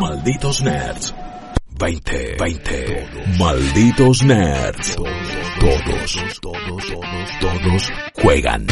Malditos Nerds. 20, 20. Malditos Nerds. Todos, todos, todos, todos juegan.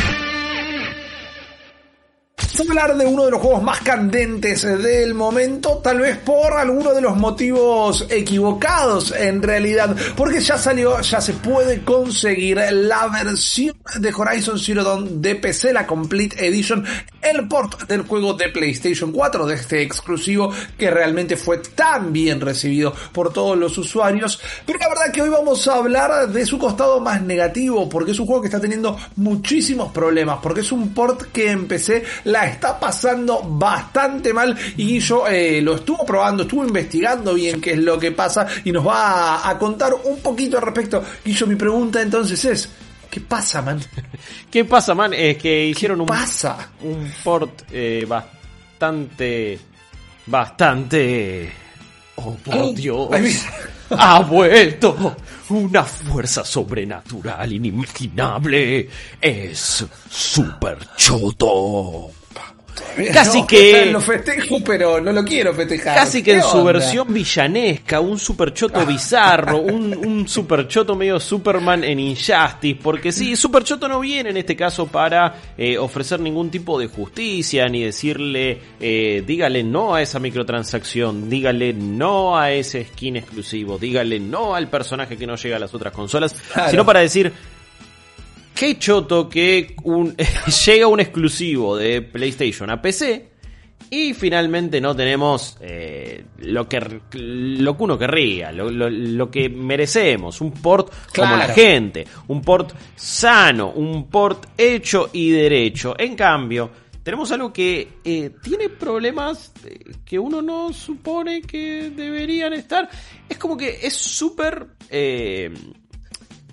Vamos a hablar de uno de los juegos más candentes del momento, tal vez por alguno de los motivos equivocados en realidad, porque ya salió, ya se puede conseguir la versión de Horizon Zero Dawn de PC, la Complete Edition, el port del juego de PlayStation 4, de este exclusivo que realmente fue tan bien recibido por todos los usuarios, pero la verdad que hoy vamos a hablar de su costado más negativo, porque es un juego que está teniendo muchísimos problemas, porque es un port que en PC la está pasando bastante mal y yo eh, lo estuvo probando, estuvo investigando bien qué es lo que pasa y nos va a, a contar un poquito al respecto. Yo mi pregunta entonces es, ¿qué pasa, man? ¿Qué pasa, man? Es que hicieron un, pasa? un port eh, bastante... Bastante... Oh, por Dios. Ay, mira. Ha vuelto una fuerza sobrenatural inimaginable. Es super choto. Casi No, que- Lo festejo, pero no lo quiero festejar. Casi que ¿Qué en su versión villanesca, un superchoto bizarro, un, un superchoto medio Superman en Injustice, porque sí, superchoto no viene en este caso para eh, ofrecer ningún tipo de justicia, ni decirle, eh, dígale no a esa microtransacción, dígale no a ese skin exclusivo, dígale no al personaje que no llega a las otras consolas, Claro. sino para decir, Qué choto que un, llega un exclusivo de PlayStation a PC y finalmente no tenemos eh, lo, que, lo que uno querría, lo, lo- lo que merecemos, un port como la gente, un port sano, un port hecho y derecho. En cambio, tenemos algo que eh, tiene problemas eh, que uno no supone que deberían estar. Es como que es súper... eh,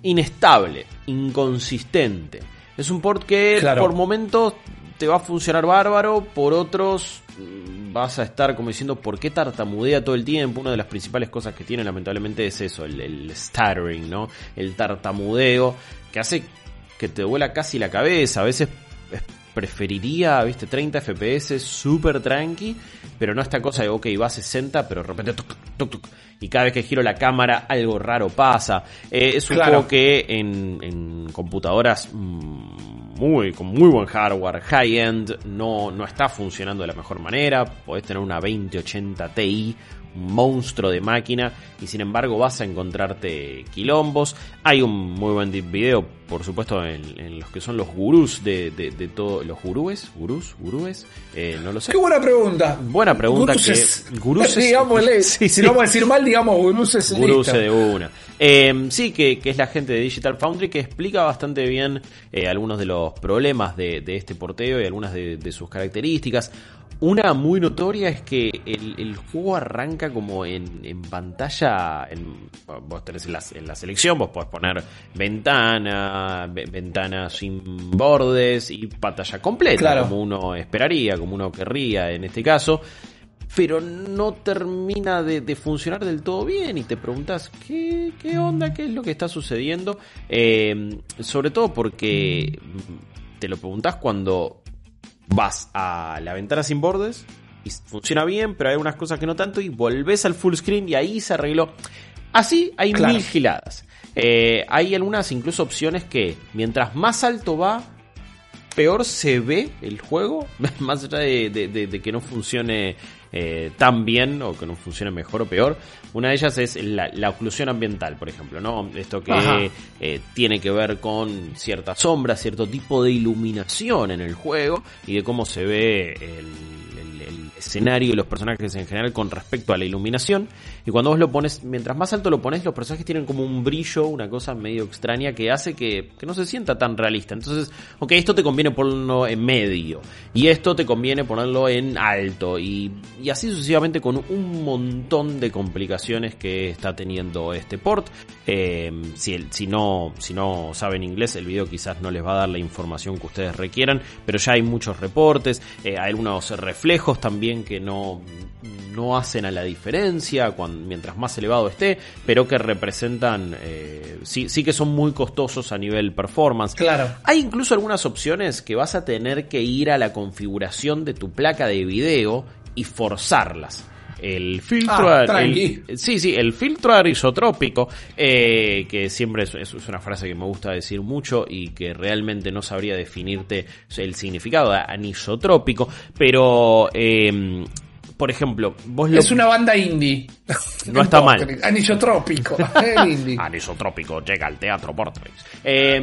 inestable, inconsistente. Es un port que Claro. por momentos te va a funcionar bárbaro, por otros mm, vas a estar como diciendo por qué tartamudea todo el tiempo. Una de las principales cosas que tiene lamentablemente es eso, el, el stuttering, ¿no? El tartamudeo que hace que te duela casi la cabeza. A veces preferiría, viste, 30 FPS súper tranqui, pero no esta cosa de, ok, va a 60, pero de repente tuc, tuc, tuc, y cada vez que giro la cámara algo raro pasa. Eh, es un Claro. juego que en, en computadoras mm, muy, con muy buen hardware, high-end, no, no está funcionando de la mejor manera. Podés tener una 2080 Ti, monstruo de máquina, y sin embargo vas a encontrarte quilombos. Hay un muy buen video, por supuesto, en, en los que son los gurús de, de, de todo. ¿Los gurúes? ¿Gurús? ¿Gurúes? Eh, no lo sé. Qué buena pregunta. Buena pregunta Guruses. que... Guruses. Digámosle, Sí, si no vamos a decir mal, digamos guruses. Guruse listo. de una. Eh, sí, que, que es la gente de Digital Foundry que explica bastante bien eh, algunos de los problemas de, de este porteo y algunas de sus características. Una muy notoria es que el, el juego arranca como en, en pantalla. En, vos tenés en la, en la selección, vos podés poner ventana, ve- ventana sin bordes y pantalla completa, Claro. como uno esperaría, como uno querría en este caso pero no termina de, de funcionar del todo bien y te preguntas ¿qué, qué onda, qué es lo que está sucediendo. Eh, sobre todo porque mm, te lo preguntas cuando vas a la ventana sin bordes y funciona bien, pero hay algunas cosas que no tanto y volvés al full screen y ahí se arregló. Así hay Claro. mil giladas. Eh, hay algunas incluso opciones que mientras más alto va, peor se ve el juego, más allá de, de- de- de que no funcione eh, tan bien o que no funcione mejor o peor. Una de ellas es la, la oclusión ambiental, por ejemplo, ¿no? Esto que eh, tiene que ver con cierta sombra, cierto tipo de iluminación en el juego y de cómo se ve el escenario y los personajes en general con respecto a la iluminación. Y cuando vos lo pones, mientras más alto lo pones, los personajes tienen como un brillo, una cosa medio extraña que hace que, que no se sienta tan realista. Entonces, ok, esto te conviene ponerlo en medio y esto te conviene ponerlo en alto y, y así sucesivamente con un montón de complicaciones que está teniendo este port. Eh, si, el- si, no, si no saben inglés, el video quizás no les va a dar la información que ustedes requieran, pero ya hay muchos reportes, eh, hay algunos reflejos también que no, no hacen a la diferencia cuan- mientras más elevado esté, pero que representan, eh, sí, sí que son muy costosos a nivel performance. Claro. Hay incluso algunas opciones que vas a tener que ir a la configuración de tu placa de video y forzarlas. El filtro, Ah, el- tranqui. sí, sí, el filtro anisotrópico, eh, que siempre es, es una frase que me gusta decir mucho y que realmente no sabría definirte el significado de anisotrópico, pero, eh, por ejemplo, vos lo... Es una banda indie. No está mal. Anisotrópico. El indie. Anisotrópico llega al teatro Portrix. Eh,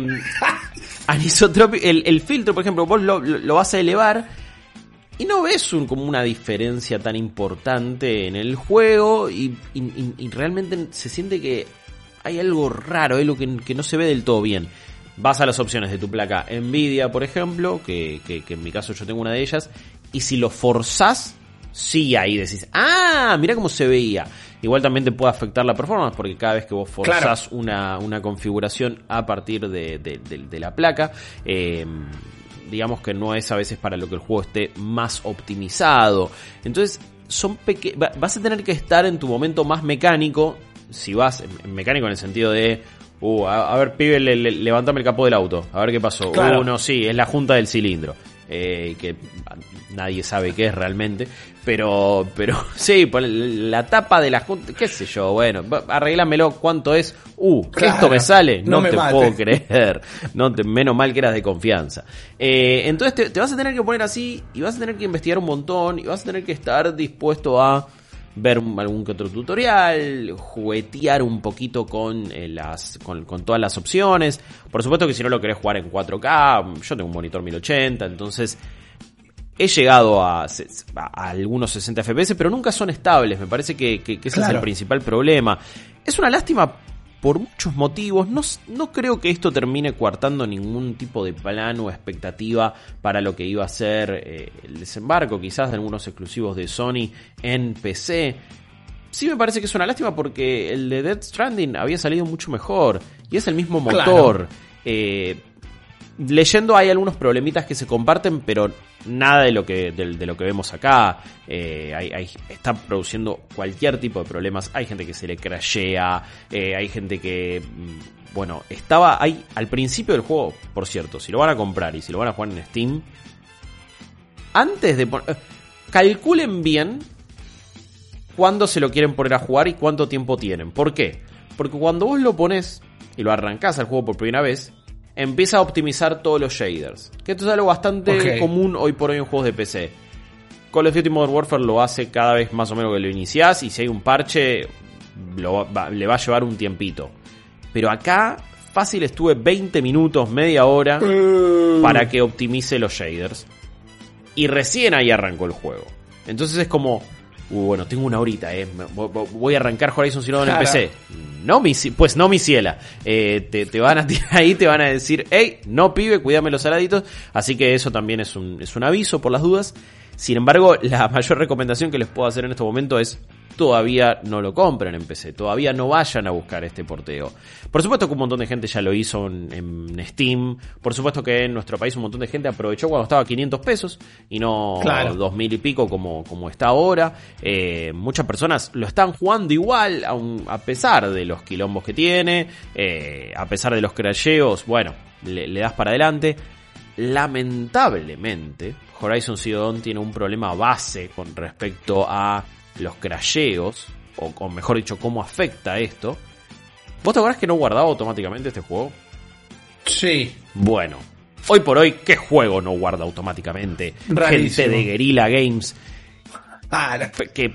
anisotrópico, el, el filtro, por ejemplo, vos lo vas a elevar y no ves un- como una diferencia tan importante en el juego y, y- y- y realmente se siente que hay algo raro, algo que, que no se ve del todo bien. Vas a las opciones de tu placa Nvidia, por ejemplo, que, que- que en mi caso yo tengo una de ellas, y si lo forzás, sí ahí decís, ah, mira cómo se veía. Igual también te puede afectar la performance, porque cada vez que vos forzás una, una configuración a partir de, de- de- de la placa, eh, digamos que no es a veces para lo que el juego esté más optimizado. Entonces, son peque va- vas a tener que estar en tu momento más mecánico, si vas en, mecánico en el sentido de, uh, a, a ver, pibe, le- le- levantame el capó del auto, a ver qué pasó. Claro. Uh, no, sí, es la junta del cilindro. Eh, que nadie sabe qué es realmente, pero, pero sí, la tapa de la junta, qué sé yo, bueno, arréglamelo, ¿cuánto es? Uh, Claro, esto me sale, no, no me te mate. puedo creer, no te, menos mal que eras de confianza. Eh, entonces te, te vas a tener que poner así y vas a tener que investigar un montón y vas a tener que estar dispuesto a ver algún que otro tutorial, juguetear un poquito con, eh, las, con, con todas las opciones. Por supuesto que si no lo querés jugar en 4K, yo tengo un monitor 1080, entonces he llegado a, algunos 60 FPS, pero nunca son estables. Me parece que, que- que ese es el principal problema. Es una lástima por muchos motivos. No, no creo que esto termine coartando ningún tipo de plan o expectativa para lo que iba a ser eh, el desembarco, quizás de algunos exclusivos de Sony en PC. Sí me parece que es una lástima porque el de Dead Stranding había salido mucho mejor y es el mismo Claro. motor. Eh, leyendo hay algunos problemitas que se comparten, pero nada de lo que, de, lo que vemos acá. Eh, está produciendo cualquier tipo de problemas. Hay gente que se le crashea, eh, hay gente que... mm, Bueno, estaba ahí al principio del juego, por cierto, si lo van a comprar y si lo van a jugar en Steam, antes de poner... Calculen bien cuándo se lo quieren poner a jugar y cuánto tiempo tienen. ¿Por qué? Porque cuando vos lo pones y lo arrancás al juego por primera vez, empieza a optimizar todos los shaders. Que esto es algo bastante común hoy por hoy en juegos de PC. Call of Duty Modern Warfare lo hace cada vez más o menos que lo iniciás y si hay un parche lo va- le va a llevar un tiempito. Pero acá fácil estuve 20 minutos, media hora para que optimice los shaders. Y recién ahí arrancó el juego. Entonces es como, uh, bueno, tengo una horita, eh. voy a arrancar Horizon Zero Dawn en. PC. No, mi, pues no, mi ciela. Eh, te, te van a tirar ahí, te van a decir, hey, no pibe, cuídame los saladitos. Así que eso también es un, es un aviso por las dudas. Sin embargo, la mayor recomendación que les puedo hacer en este momento es todavía no lo compren en PC, todavía no vayan a buscar este porteo. Por supuesto que un montón de gente ya lo hizo en, en Steam, por supuesto que en nuestro país un montón de gente aprovechó cuando estaba a 500 pesos y no Claro. 2000 y pico como, como está ahora. Eh, muchas personas lo están jugando igual, aun- a pesar de los quilombos que tiene, eh, a pesar de los crasheos, bueno, le, le das para adelante. Lamentablemente, Horizon Zero Dawn tiene un problema base con respecto a los crasheos, o, o mejor dicho, cómo afecta esto. ¿Vos te acordás que no guardaba automáticamente este juego? Sí. Bueno, hoy por hoy, ¿qué juego no guarda automáticamente? Rarísimo. Gente de Guerrilla Games Ah, que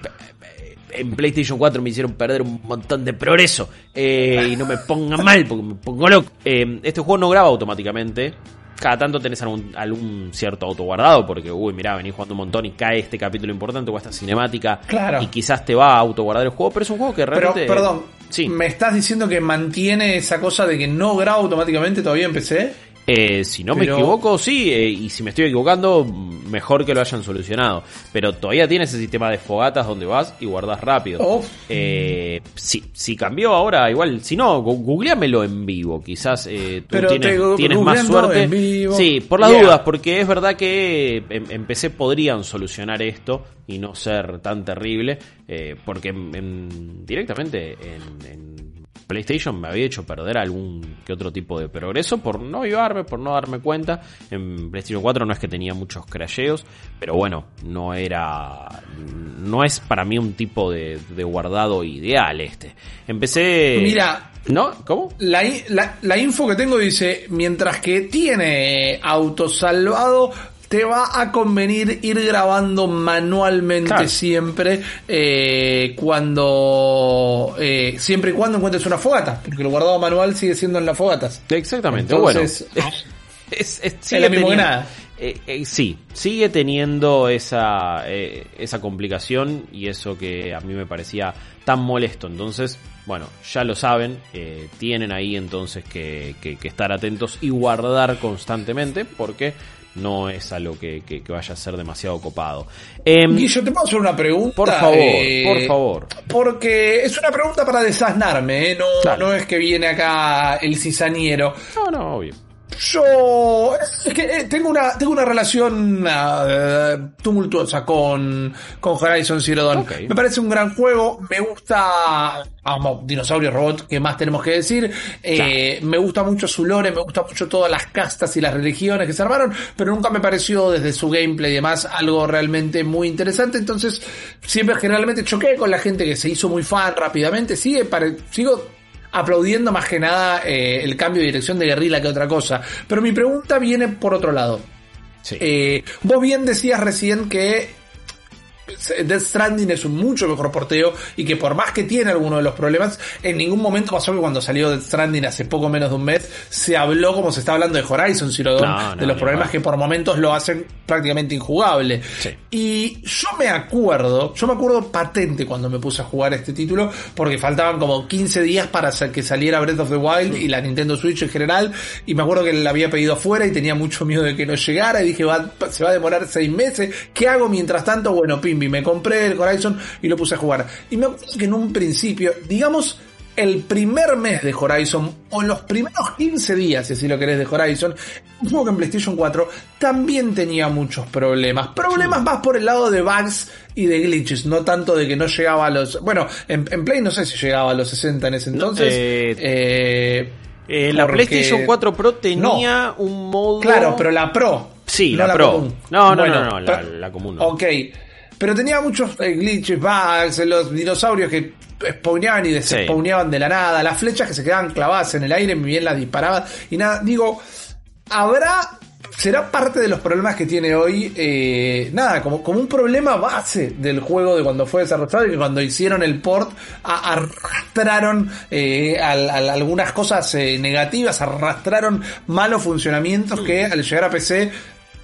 en PlayStation 4 me hicieron perder un montón de progreso. Eh, y no me pongan mal porque me pongo loco. Eh, este juego no graba automáticamente. Cada tanto tenés algún, algún cierto autoguardado porque, uy, mirá, venís jugando un montón y cae este capítulo importante o esta cinemática. Claro. Y quizás te va a autoguardar el juego, pero es un juego que Pero, realmente... perdón, Sí. ¿me estás diciendo que mantiene esa cosa de que no graba automáticamente todavía en PC? Eh, si no me equivoco, sí, eh, y si me estoy equivocando, mejor que lo hayan solucionado. Pero todavía tiene ese sistema de fogatas donde vas y guardas rápido. Uf. Eh, si, si cambió ahora, igual, si no, googleamelo en vivo. Quizás eh, tú Pero tienes, más suerte. en vivo. Sí, por las Yeah. dudas, porque es verdad que en, en PC podrían solucionar esto y no ser tan terrible, eh, porque en- en- directamente en, en PlayStation me había hecho perder algún que otro tipo de progreso por no ayudarme, por no darme cuenta. En PlayStation 4 no es que tenía muchos crasheos, pero bueno, no era. No es para mí un tipo de, de guardado ideal este. Empecé. Mira. ¿No? ¿Cómo? La, la, la info que tengo dice: mientras que tiene autosalvado, te va a convenir ir grabando manualmente Claro. siempre eh, cuando eh, siempre y cuando encuentres una fogata porque el guardado manual sigue siendo en las fogatas Exactamente, Entonces, bueno. Es, es- es lo mismo que nada. eh, eh, sí, sigue teniendo esa, eh, esa complicación y eso que a mí me parecía tan molesto. Entonces, bueno, ya lo saben, eh, tienen ahí entonces que, que- que estar atentos y guardar constantemente porque no es algo que, que- que vaya a ser demasiado copado. Em, Guillo te puedo hacer una pregunta por favor, Eh, por favor. porque es una pregunta para desasnarme ¿eh? no, no es que viene acá el cizañero No, no, obvio. Yo es que eh, tengo una tengo una relación eh, tumultuosa con, con Horizon Zero Dawn. Me parece un gran juego, me gusta amo dinosaurio robot, ¿qué más tenemos que decir? Eh, Me gusta mucho su lore, me gusta mucho todas las castas y las religiones que se armaron, pero nunca me pareció desde su gameplay y demás algo realmente muy interesante. Entonces, siempre generalmente choqué con la gente que se hizo muy fan rápidamente. Sigue pare- sigo aplaudiendo más que nada eh, el cambio de dirección de Guerrilla que otra cosa. Pero mi pregunta viene por otro lado. Sí. Eh, vos bien decías recién que Death Stranding es un mucho mejor porteo y que por más que tiene algunos de los problemas, en ningún momento pasó que cuando salió Death Stranding hace poco menos de un mes, se habló como se está hablando de Horizon Zero Dawn, No, no, de los problemas que por momentos lo hacen prácticamente injugable. Sí. Y yo me acuerdo, yo me acuerdo patente cuando me puse a jugar este título, porque faltaban como 15 días para que saliera Breath of the Wild y la Nintendo Switch en general, y me acuerdo que la había pedido afuera y tenía mucho miedo de que no llegara, y dije, va, se va a demorar 6 meses, ¿qué hago mientras tanto? Bueno, Me compré el Horizon y lo puse a jugar. Y me acuerdo que en un principio, digamos, el primer mes de Horizon, o los primeros 15 días, si así lo querés, de Horizon, un juego que en PlayStation 4 también tenía muchos problemas. Problemas más por el lado de bugs y de glitches, no tanto de que no llegaba a los... Bueno, en, en Play no sé si llegaba a los 60 en ese entonces. eh, eh, Eh, la porque- PlayStation 4 Pro tenía un modo. Claro, pero la Pro. Sí, no la Pro. común. No, no, Bueno, no, no, la, pero- la común. no. Ok. Pero tenía muchos eh, glitches, bugs, los dinosaurios que spawneaban y despawneaban de la nada, las flechas que se quedaban clavadas en el aire, bien las disparaba y nada. Digo, habrá. Será parte de los problemas que tiene hoy, eh, nada, como, como un problema base del juego de cuando fue desarrollado y que cuando hicieron el port a- arrastraron eh, al- al- algunas cosas eh, negativas, arrastraron malos funcionamientos que al llegar a PC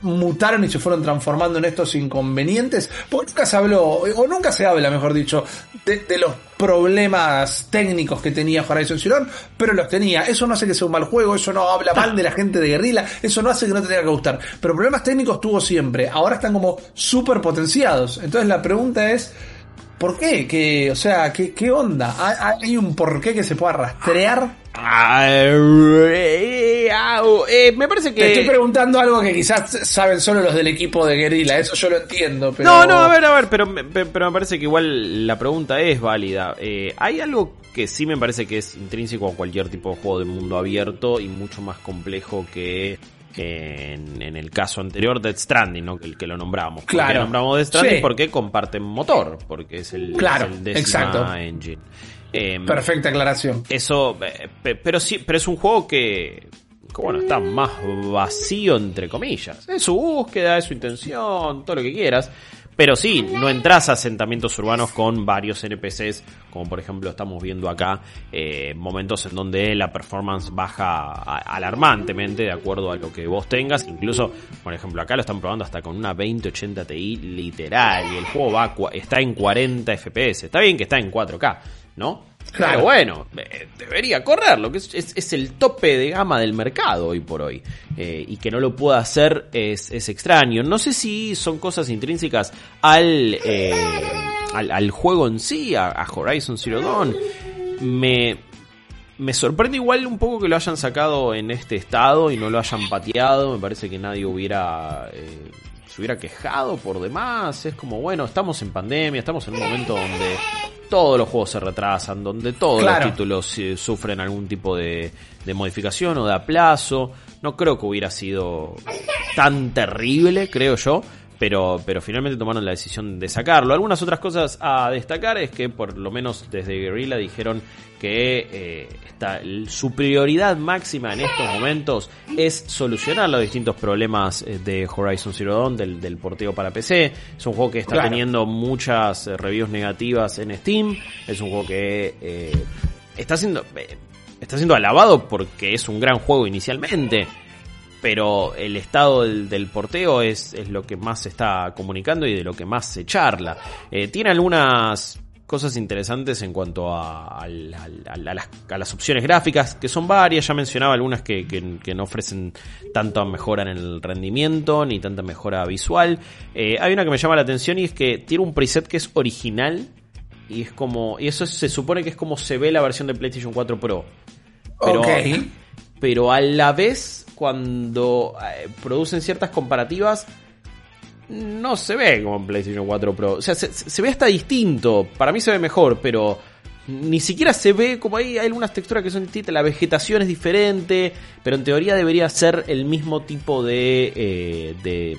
mutaron y se fueron transformando en estos inconvenientes. Porque nunca se habló, o nunca se habla, mejor dicho, de, los problemas técnicos que tenía Horizon Zero pero los tenía. Eso no hace que sea un mal juego, eso no habla mal de la gente de guerrilla, eso no hace que no te tenga que gustar. Pero problemas técnicos tuvo siempre. Ahora están como súper potenciados. Entonces la pregunta es. ¿Por qué? ¿Qué, o sea, ¿qué, qué onda? ¿Hay un porqué que se pueda rastrear? Eh, me parece que. Te estoy preguntando algo que quizás saben solo los del equipo de guerrilla, eso yo lo entiendo, pero... No, no, a ver, a ver, pero, pero me parece que igual la pregunta es válida. Eh, hay algo que sí me parece que es intrínseco a cualquier tipo de juego de mundo abierto y mucho más complejo que que en, en el caso anterior Death Stranding, ¿no? que el que lo nombramos. ¿Por qué Claro. nombramos Death Stranding Sí. porque comparten motor, porque es el, Claro, es el décima exacto. engine. Em, Perfecta aclaración. Eso, eh, pe- pero sí, pero es un juego que, que, bueno, está más vacío entre comillas. Es su búsqueda, es su intención, todo lo que quieras. Pero sí, no entras a asentamientos urbanos con varios NPCs, como por ejemplo estamos viendo acá, eh, momentos en donde la performance baja alarmantemente de acuerdo a lo que vos tengas. Incluso, por ejemplo, acá lo están probando hasta con una 2080 Ti literal y el juego va está en 40 FPS. Está bien que está en 4K, ¿no? Claro. Pero bueno, eh, debería correrlo, que es, es- es el tope de gama del mercado hoy por hoy. Eh, y que no lo pueda hacer es, es extraño. No sé si son cosas intrínsecas al, eh, al, al juego en sí, a, a Horizon Zero Dawn. Me, me sorprende igual un poco que lo hayan sacado en este estado y no lo hayan pateado. Me parece que nadie hubiera... eh, se hubiera quejado por demás. Es como, bueno, estamos en pandemia, estamos en un momento donde todos los juegos se retrasan, donde todos los títulos eh, sufren algún tipo de, de modificación o de aplazo. No creo que hubiera sido tan terrible, creo yo pero, pero finalmente tomaron la decisión de sacarlo. Algunas otras cosas a destacar es que por lo menos desde Guerrilla dijeron que eh, está, su prioridad máxima en estos momentos es solucionar los distintos problemas eh, de Horizon Zero Dawn, del, del porteo para PC. Es un juego que está teniendo muchas eh, reviews negativas en Steam. Es un juego que está siendo... está siendo alabado porque es un gran juego inicialmente pero el estado del, porteo es, es, lo que más se está comunicando y de lo que más se charla. Eh, tiene algunas cosas interesantes en cuanto a, las, opciones gráficas, que son varias, ya mencionaba algunas que, no ofrecen tanta mejora en el rendimiento ni tanta mejora visual. Eh, hay una que me llama la atención y es que tiene un preset que es original y es como y eso se supone que es como se ve la versión de PlayStation 4 Pro. Pero, pero a la vez cuando eh, producen ciertas comparativas, no se ve como en PlayStation 4 Pro. O sea, se, ve hasta distinto. Para mí se ve mejor, pero ni siquiera se ve como hay, hay algunas texturas que son distintas. La vegetación es diferente, pero en teoría debería ser el mismo tipo de, eh, de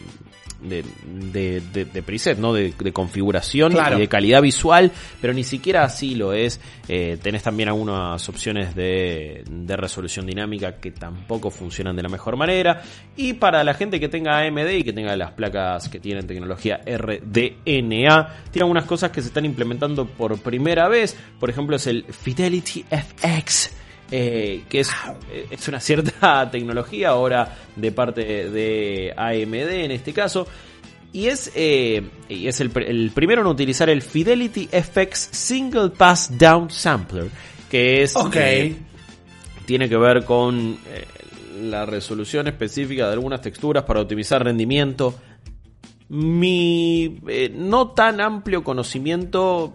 de, de, de, preset, ¿no? De, configuración y de calidad visual, pero ni siquiera así lo es. Eh, tenés también algunas opciones de, de resolución dinámica que tampoco funcionan de la mejor manera. Y para la gente que tenga AMD y que tenga las placas que tienen tecnología RDNA, tiene algunas cosas que se están implementando por primera vez. Por ejemplo, es el Fidelity FX eh, que es, eh, es, una cierta tecnología ahora de parte de AMD en este caso. Y es, eh, es el, el, primero en utilizar el Fidelity FX Single Pass Down Sampler, que es... tiene que ver con la resolución específica de algunas texturas para optimizar rendimiento. Mi no tan amplio conocimiento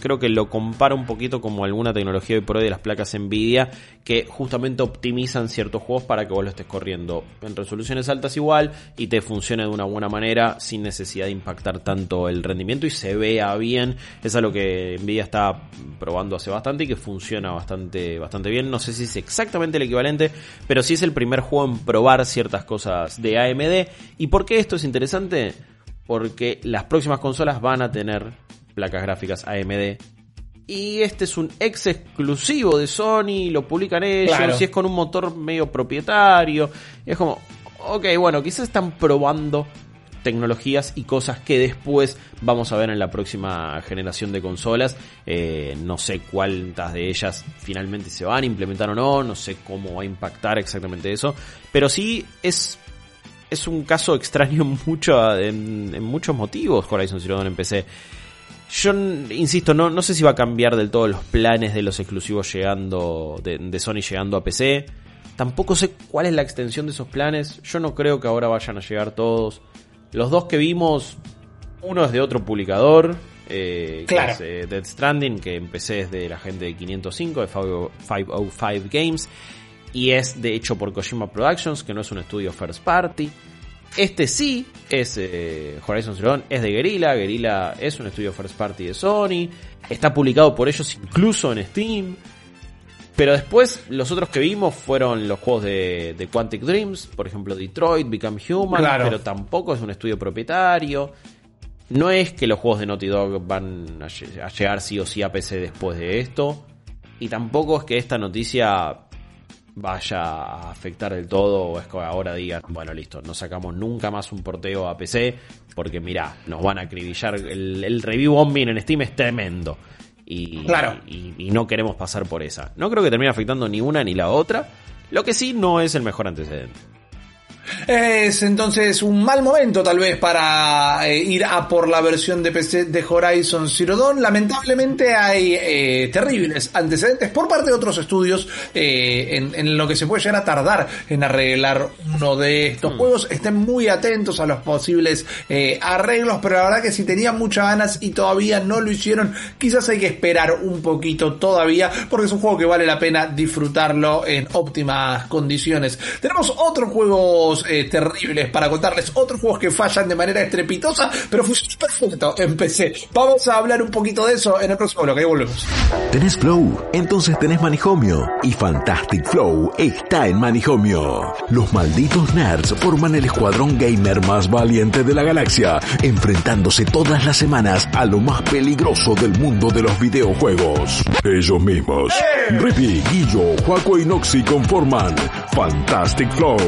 creo que lo compara un poquito como alguna tecnología de por de las placas Nvidia que justamente optimizan ciertos juegos para que vos lo estés corriendo en resoluciones altas igual y te funcione de una buena manera sin necesidad de impactar tanto el rendimiento y se vea bien. Es algo que Nvidia está probando hace bastante y que funciona bastante, bastante bien. No sé si es exactamente el equivalente, pero sí es el primer juego en probar ciertas cosas de AMD. ¿Y por qué esto es interesante? Porque las próximas consolas van a tener placas gráficas AMD. Y este es un ex exclusivo de Sony, lo publican ellos, y es con un motor medio propietario. es como, ok, bueno, quizás están probando tecnologías y cosas que después vamos a ver en la próxima generación de consolas. Eh, no sé cuántas de ellas finalmente se van a implementar o no, no sé cómo va a impactar exactamente eso, pero sí es es un caso extraño mucho, en, en muchos motivos Horizon Zero Dawn en PC. Yo insisto, no, no sé si va a cambiar del todo los planes de los exclusivos llegando, de, Sony llegando a PC. Tampoco sé cuál es la extensión de esos planes. Yo no creo que ahora vayan a llegar todos. Los dos que vimos, uno es de otro publicador, eh, que es eh, Dead Stranding, que empecé desde la gente de 505, de 505 Games, y es de hecho por Kojima Productions, que no es un estudio first party. Este sí es eh, Horizon Zero Dawn, es de Guerrilla. Guerrilla es un estudio first party de Sony. Está publicado por ellos incluso en Steam. Pero después los otros que vimos fueron los juegos de, de Quantic Dreams, por ejemplo Detroit, Become Human, pero tampoco es un estudio propietario. No es que los juegos de Naughty Dog van a llegar sí o sí a PC después de esto. Y tampoco es que esta noticia vaya a afectar del todo o es que ahora digan, bueno, listo, no sacamos nunca más un porteo a PC porque mirá, nos van a acribillar. El, review bombing en Steam es tremendo. Y, claro. y, no queremos pasar por esa. No creo que termine afectando ni una ni la otra. Lo que sí no es el mejor antecedente. Es entonces un mal momento tal vez para eh, ir a por la versión de PC de Horizon Zero Dawn. Lamentablemente hay eh, terribles antecedentes por parte de otros estudios eh, en, lo que se puede llegar a tardar en arreglar uno de estos hmm. juegos. Estén muy atentos a los posibles arreglos, pero la verdad que si tenían muchas ganas y todavía no lo hicieron, quizás hay que esperar un poquito todavía porque es un juego que vale la pena disfrutarlo en óptimas condiciones. Tenemos otro juego juegos eh, terribles para contarles, otros juegos que fallan de manera estrepitosa, pero fue perfecto en PC. Vamos a hablar un poquito de eso en el próximo bloque, ahí volvemos. ¿Tenés Flow? Entonces tenés Manijomio. Y Fantastic Flow está en Manijomio. Los malditos nerds forman el escuadrón gamer más valiente de la galaxia, enfrentándose todas las semanas a lo más peligroso del mundo de los videojuegos. Ellos mismos. Rippy, Guillo, Juaco y Noxy conforman Fantastic Flow.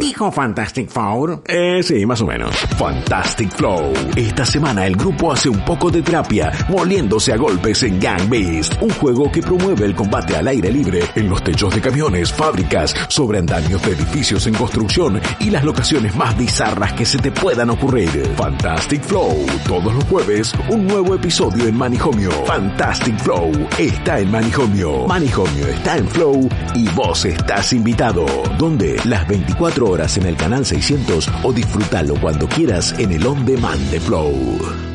¿Dijo Fantastic Four? Eh, sí, más o menos. Fantastic Flow. Esta semana el grupo hace un poco de terapia, moliéndose a golpes en Gang Beast, un juego que promueve el combate al aire libre en los techos de camiones, fábricas, sobre andamios de edificios en construcción y las locaciones más bizarras que se te puedan ocurrir. Fantastic Flow. Todos los jueves, un nuevo episodio en Manijomio. Fantastic Flow está en Manijomio. Manijomio está en Flow y vos estás invitado. Donde las 24 horas en el canal 600 o disfrútalo cuando quieras en el on demand de Flow.